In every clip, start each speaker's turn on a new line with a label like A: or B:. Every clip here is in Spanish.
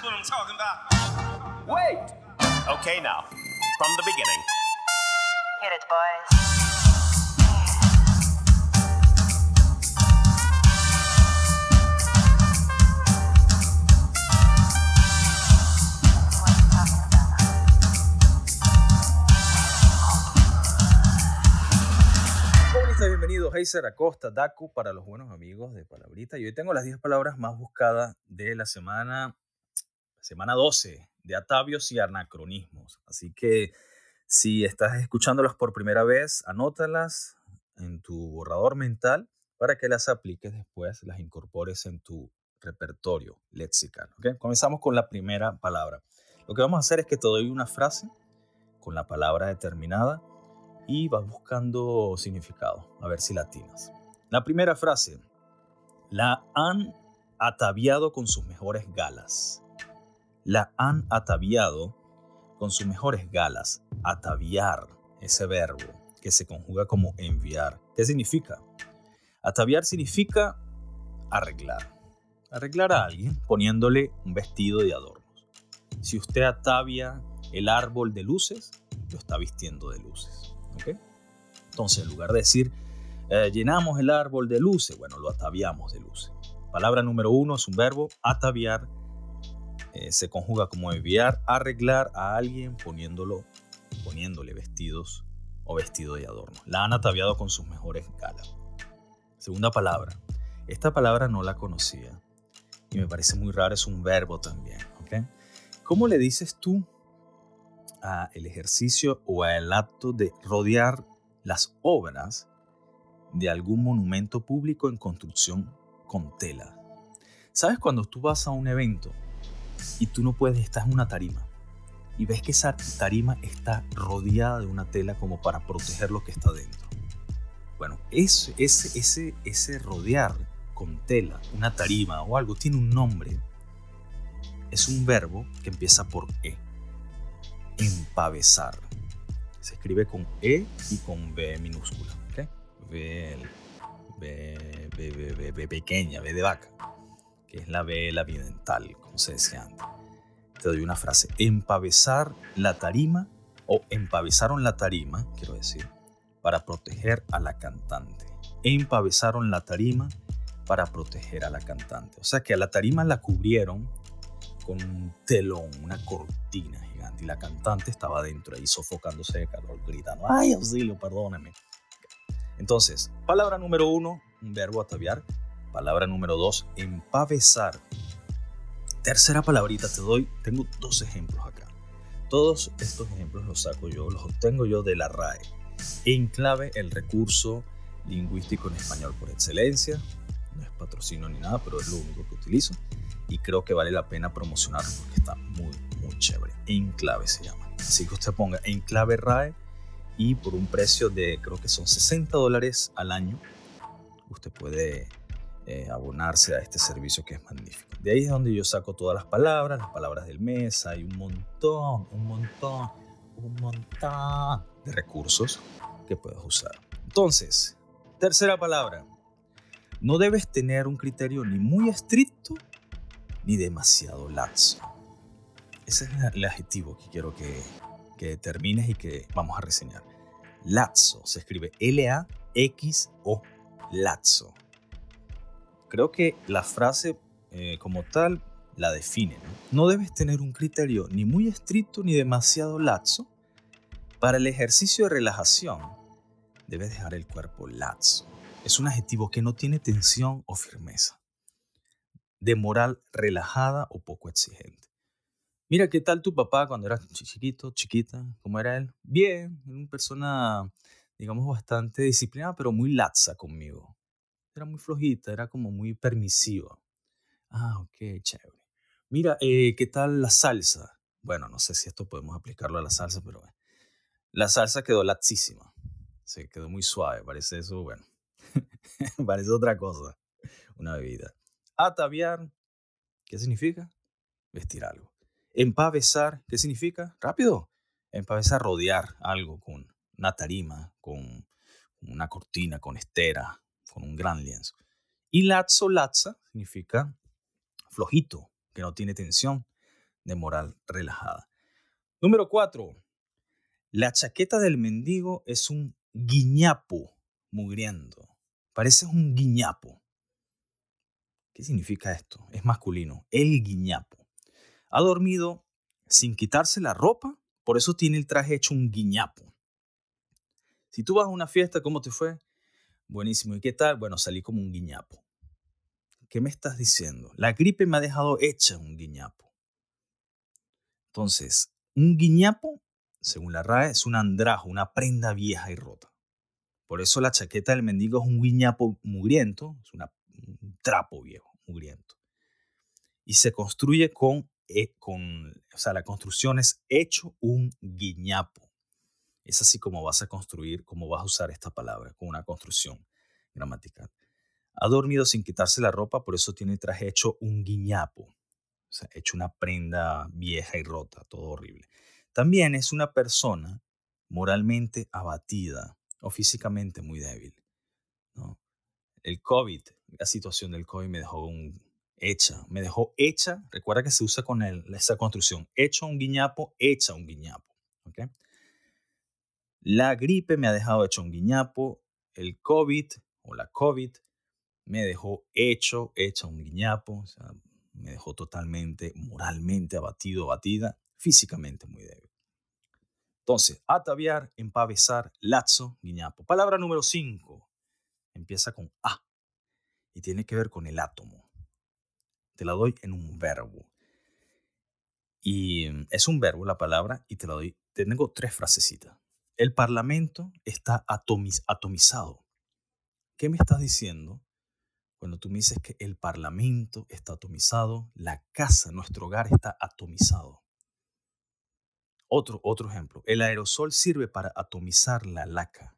A: That's what I'm talking about.
B: Wait! Okay, now, from the beginning.
C: Hit it, boys.
D: Bienvenidos. Heiser Acosta, Daku para los buenos amigos de Palabrita. Y hoy tengo las 10 palabras más buscadas de la semana, semana 12 de atavios y anacronismos. Así que si estás escuchándolas por primera vez, anótalas en tu borrador mental para que las apliques después, las incorpores en tu repertorio lexical. Comenzamos con la primera palabra. Lo que vamos a hacer es que te doy una frase con la palabra determinada y vas buscando significado, a ver si latinas. La primera frase, la han ataviado con sus mejores galas. La han ataviado con sus mejores galas. Ataviar, ese verbo que se conjuga como enviar. ¿Qué significa? Ataviar significa arreglar. Arreglar a alguien poniéndole un vestido de adornos. Si usted atavia el árbol de luces, lo está vistiendo de luces. ¿ok? Entonces, en lugar de decir eh, llenamos el árbol de luces, bueno, lo ataviamos de luces. Palabra número uno es un verbo, ataviar. Eh, se conjuga como enviar, arreglar a alguien poniéndolo, poniéndole vestidos o vestido de adorno. La han ataviado con sus mejores galas. Segunda palabra. Esta palabra no la conocía y me parece muy raro, es un verbo también. ¿ok? ¿Cómo le dices tú a el ejercicio o al acto de rodear las obras de algún monumento público en construcción con tela. ¿Sabes cuando tú vas a un evento y tú no puedes, estás en una tarima y ves que esa tarima está rodeada de una tela como para proteger lo que está dentro? Bueno, ese, ese, ese, rodear con tela, una tarima o algo, tiene un nombre. Es un verbo que empieza por E empavesar. Se escribe con E y con B minúscula. ¿ok? B, B, B, B, B, B pequeña, B de vaca, que es la B la bidental, como se decía antes. Te doy una frase. Empavesar la tarima o empavesaron la tarima, quiero decir, para proteger a la cantante. Empavesaron la tarima para proteger a la cantante. O sea que a la tarima la cubrieron con un telón, una cortina gigante, y la cantante estaba dentro ahí sofocándose de calor, gritando, ¡ay, auxilio, perdóneme! Entonces, palabra número uno, un verbo ataviar. Palabra número dos, empavesar. Tercera palabrita te doy, tengo dos ejemplos acá. Todos estos ejemplos los saco yo, los obtengo yo de la RAE. En clave, el recurso lingüístico en español por excelencia. No es patrocinio ni nada, pero es lo único que utilizo y creo que vale la pena promocionarlo porque está muy, muy chévere. Enclave se llama. Así que usted ponga Enclave RAE y por un precio de creo que son 60 dólares al año, usted puede eh, abonarse a este servicio que es magnífico. De ahí es donde yo saco todas las palabras, las palabras del mes, hay un montón, un montón, un montón de recursos que puedes usar. Entonces, tercera palabra. No debes tener un criterio ni muy estricto ni demasiado laxo. Ese es el adjetivo que quiero que, que determines y que vamos a reseñar. Laxo se escribe L-A-X-O, laxo. Creo que la frase eh, como tal la define. ¿no? no debes tener un criterio ni muy estricto ni demasiado laxo. Para el ejercicio de relajación, debes dejar el cuerpo laxo. Es un adjetivo que no tiene tensión o firmeza de moral relajada o poco exigente. Mira, ¿qué tal tu papá cuando eras chiquito, chiquita? ¿Cómo era él? Bien, una persona, digamos, bastante disciplinada, pero muy laxa conmigo. Era muy flojita, era como muy permisiva. Ah, ok, chévere. Mira, eh, ¿qué tal la salsa? Bueno, no sé si esto podemos aplicarlo a la salsa, pero bueno. La salsa quedó laxísima. Se quedó muy suave, parece eso, bueno. parece otra cosa, una bebida. Ataviar, ¿qué significa? Vestir algo. Empavesar, ¿qué significa? Rápido. Empavesar, rodear algo con una tarima, con una cortina, con estera, con un gran lienzo. Y lazzo, lazza, significa flojito, que no tiene tensión. de moral relajada. Número cuatro. La chaqueta del mendigo es un guiñapo mugriendo. Parece un guiñapo. ¿Qué significa esto? Es masculino. El guiñapo. Ha dormido sin quitarse la ropa, por eso tiene el traje hecho un guiñapo. Si tú vas a una fiesta, ¿cómo te fue? Buenísimo. ¿Y qué tal? Bueno, salí como un guiñapo. ¿Qué me estás diciendo? La gripe me ha dejado hecha un guiñapo. Entonces, un guiñapo, según la RAE, es un andrajo, una prenda vieja y rota. Por eso la chaqueta del mendigo es un guiñapo mugriento, es un trapo viejo, mugriento. Y se construye con, eh, con, o sea, la construcción es hecho un guiñapo. Es así como vas a construir, como vas a usar esta palabra, con una construcción gramatical. Ha dormido sin quitarse la ropa, por eso tiene el traje hecho un guiñapo. O sea, hecho una prenda vieja y rota, todo horrible. También es una persona moralmente abatida o físicamente muy débil. El COVID, la situación del COVID me dejó hecha, me dejó hecha, recuerda que se usa con esa construcción, hecho un guiñapo, hecha un guiñapo. ¿okay? La gripe me ha dejado hecho un guiñapo, el COVID o la COVID me dejó hecho, hecha un guiñapo, o sea, me dejó totalmente moralmente abatido, abatida, físicamente muy débil. Entonces, ataviar, empavesar, lazo, guiñapo. Palabra número 5. Empieza con A y tiene que ver con el átomo. Te la doy en un verbo. Y es un verbo la palabra y te la doy. Tengo tres frasecitas. El parlamento está atomizado. ¿Qué me estás diciendo? Cuando tú me dices que el parlamento está atomizado, la casa, nuestro hogar está atomizado. Otro, otro ejemplo, el aerosol sirve para atomizar la laca.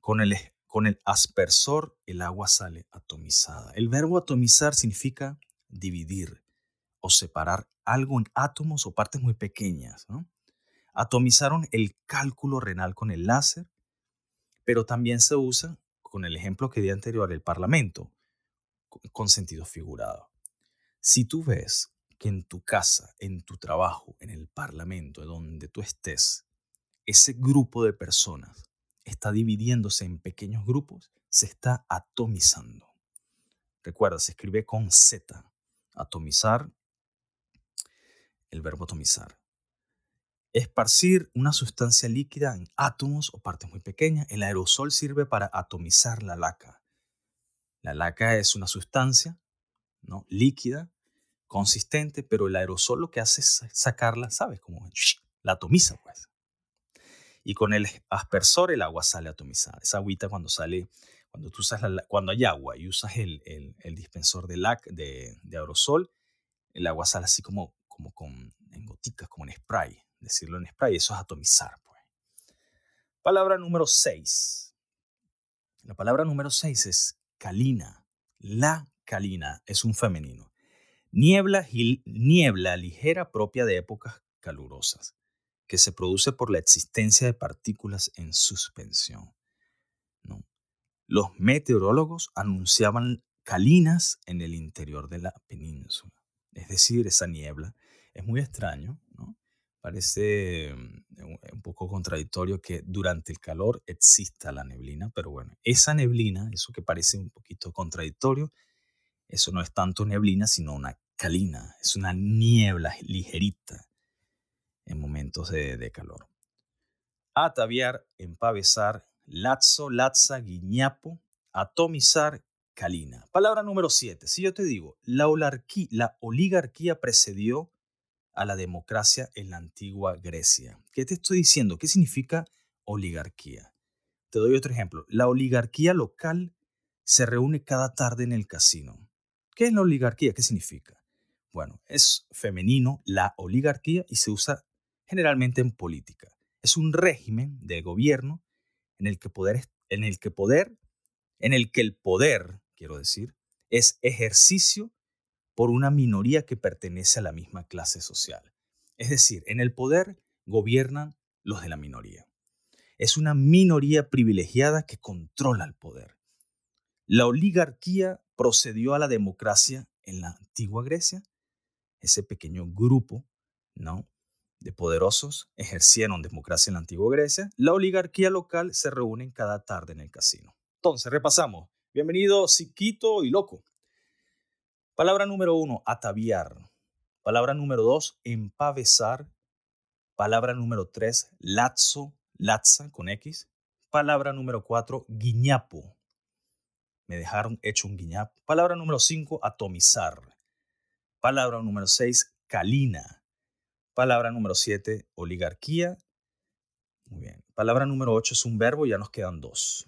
D: Con el, con el aspersor el agua sale atomizada. El verbo atomizar significa dividir o separar algo en átomos o partes muy pequeñas. Atomizaron el cálculo renal con el láser, pero también se usa con el ejemplo que di anterior, el Parlamento, con sentido figurado. Si tú ves que en tu casa, en tu trabajo, en el Parlamento, donde tú estés, ese grupo de personas está dividiéndose en pequeños grupos, se está atomizando. Recuerda, se escribe con Z. Atomizar, el verbo atomizar. Esparcir una sustancia líquida en átomos o partes muy pequeñas. El aerosol sirve para atomizar la laca. La laca es una sustancia ¿no? líquida, consistente, pero el aerosol lo que hace es sacarla, ¿sabes? Como la atomiza, pues. Y con el aspersor el agua sale atomizada. Esa agüita cuando sale, cuando tú usas cuando hay agua y usas el, el, dispensor de, lac, de, aerosol, el agua sale así como, como con, en goticas, como en spray decirlo en spray, eso es atomizar. Pues. Palabra número 6. La palabra número 6 es calina. La calina es un femenino. Niebla, niebla ligera propia de épocas calurosas, que se produce por la existencia de partículas en suspensión. ¿no? Los meteorólogos anunciaban calinas en el interior de la península. Es decir, esa niebla es muy extraño, ¿no? Parece mm, un poco contradictorio que durante el calor exista la neblina, pero bueno, esa neblina, eso que parece un poquito contradictorio, eso no es tanto neblina, sino una calina, es una niebla ligerita en momentos de, de calor. Ataviar, empavesar, lazo, laza, guiñapo, atomizar, calina. Palabra número 7. Si yo te digo, la, la oligarquía precedió a la democracia en la antigua Grecia. ¿Qué te estoy diciendo? ¿Qué significa oligarquía? Te doy otro ejemplo. La oligarquía local se reúne cada tarde en el casino. ¿Qué es la oligarquía? ¿Qué significa? Bueno, es femenino la oligarquía y se usa generalmente en política. Es un régimen de gobierno en el que poder, en el que poder, en el que el poder, quiero decir, es ejercicio por una minoría que pertenece a la misma clase social. Es decir, en el poder gobiernan los de la minoría. Es una minoría privilegiada que controla el poder. La oligarquía procedió a la democracia en la antigua Grecia, ese pequeño grupo, ¿no? de poderosos ejercieron democracia en la antigua Grecia, la oligarquía local se reúne cada tarde en el casino. Entonces, repasamos. Bienvenido, Siquito y Loco. Palabra número uno, ataviar. Palabra número dos, empavesar. Palabra número tres, lazo, latza con X. Palabra número cuatro, guiñapo. Me dejaron hecho un guiñapo. Palabra número cinco, atomizar. Palabra número seis, calina. Palabra número 7, oligarquía. Muy bien. Palabra número 8 es un verbo, ya nos quedan dos.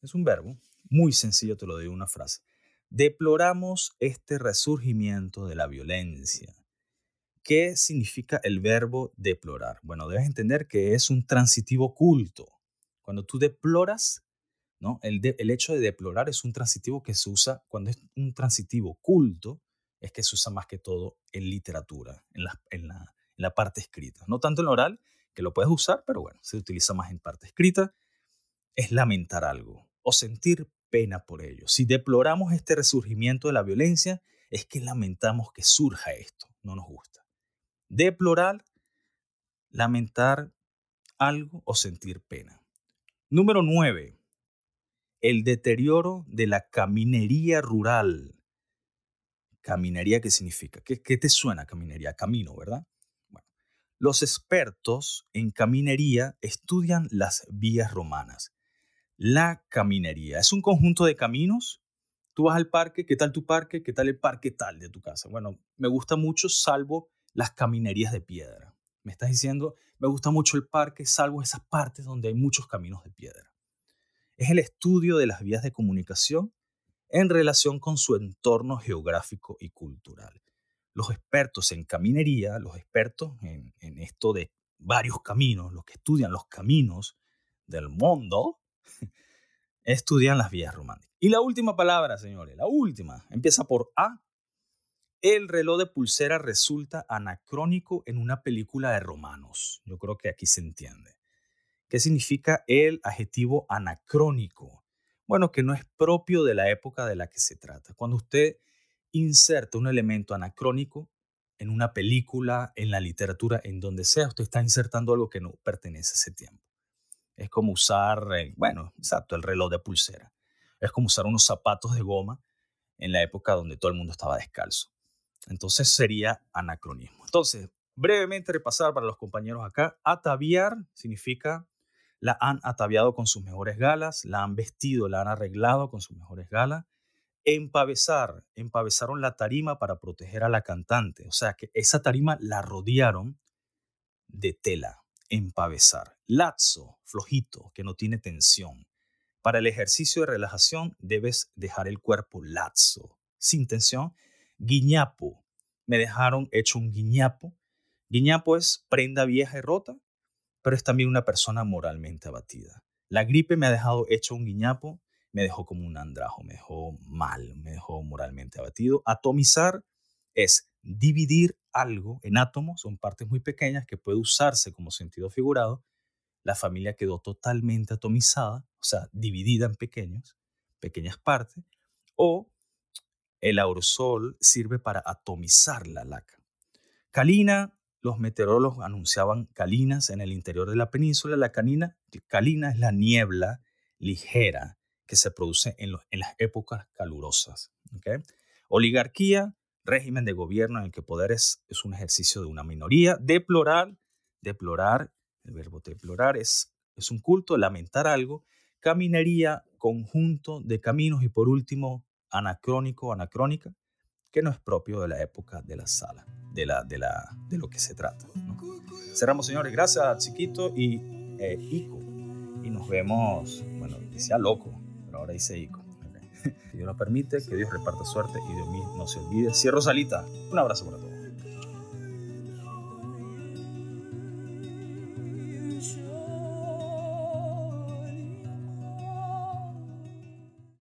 D: Es un verbo, muy sencillo, te lo digo una frase. Deploramos este resurgimiento de la violencia. ¿Qué significa el verbo deplorar? Bueno, debes entender que es un transitivo oculto. Cuando tú deploras, ¿no? El, el hecho de deplorar es un transitivo que se usa cuando es un transitivo oculto, es que se usa más que todo en literatura, en la, en la, la parte escrita. No tanto en la oral, que lo puedes usar, pero bueno, se utiliza más en parte escrita. Es lamentar algo o sentir pena por ello. Si deploramos este resurgimiento de la violencia, es que lamentamos que surja esto. No nos gusta. Deplorar, lamentar algo o sentir pena. Número 9. El deterioro de la caminería rural. Caminería, ¿qué significa? ¿Qué, qué te suena caminería? Camino, ¿verdad? Los expertos en caminería estudian las vías romanas. La caminería es un conjunto de caminos. Tú vas al parque, ¿qué tal tu parque? ¿Qué tal el parque tal de tu casa? Bueno, me gusta mucho salvo las caminerías de piedra. Me estás diciendo, me gusta mucho el parque salvo esas partes donde hay muchos caminos de piedra. Es el estudio de las vías de comunicación en relación con su entorno geográfico y cultural los expertos en caminería, los expertos en, esto de varios caminos, los que estudian los caminos del mundo, estudian las vías románticas. Y la última palabra, señores, la última, empieza por A. El reloj de pulsera resulta anacrónico en una película de romanos. Yo creo que aquí se entiende. ¿Qué significa el adjetivo anacrónico? Bueno, que no es propio de la época de la que se trata. Cuando usted inserta un elemento anacrónico en una película, en la literatura, en donde sea, usted está insertando algo que no pertenece a ese tiempo. Es como usar, eh, bueno, exacto, el reloj de pulsera. Es como usar unos zapatos de goma en la época donde todo el mundo estaba descalzo. Entonces sería anacronismo. Entonces, brevemente repasar para los compañeros acá. Ataviar significa la han ataviado con sus mejores galas, la han vestido, la han arreglado con sus mejores galas empavesar, empavesaron la tarima para proteger a la cantante. O sea que esa tarima la rodearon de tela, empavesar. Lazo, flojito, que no tiene tensión. Para el ejercicio de relajación debes dejar el cuerpo lazo, sin tensión. Guiñapo, me dejaron hecho un guiñapo. Guiñapo es prenda vieja y rota, pero es también una persona moralmente abatida. La gripe me ha dejado hecho un guiñapo, me dejó como un andrajo, me dejó mal, me dejó moralmente abatido. Atomizar es dividir algo en átomos, son partes muy pequeñas que puede usarse como sentido figurado. La familia quedó totalmente atomizada, o sea, dividida en pequeños, pequeñas partes. O el aerosol sirve para atomizar la laca. Calina, los meteorólogos anunciaban calinas en el interior de la península. La calina, calina es la niebla ligera que se produce en, las épocas calurosas. Oligarquía, régimen de gobierno en el que poder es, un ejercicio de una minoría. Deplorar, deplorar, el verbo deplorar es, es un culto, lamentar algo. Caminería, conjunto de caminos. Y por último, anacrónico, anacrónica, que no es propio de la época de la sala, de, la, de, la, de lo que se trata. Cerramos, señores. Gracias, Chiquito y eh, Ico. Y nos vemos, bueno, decía loco, ahora dice Ico. Que Dios lo permite, que Dios reparta suerte y de mí no se olvide. Cierro salita. Un abrazo para todos.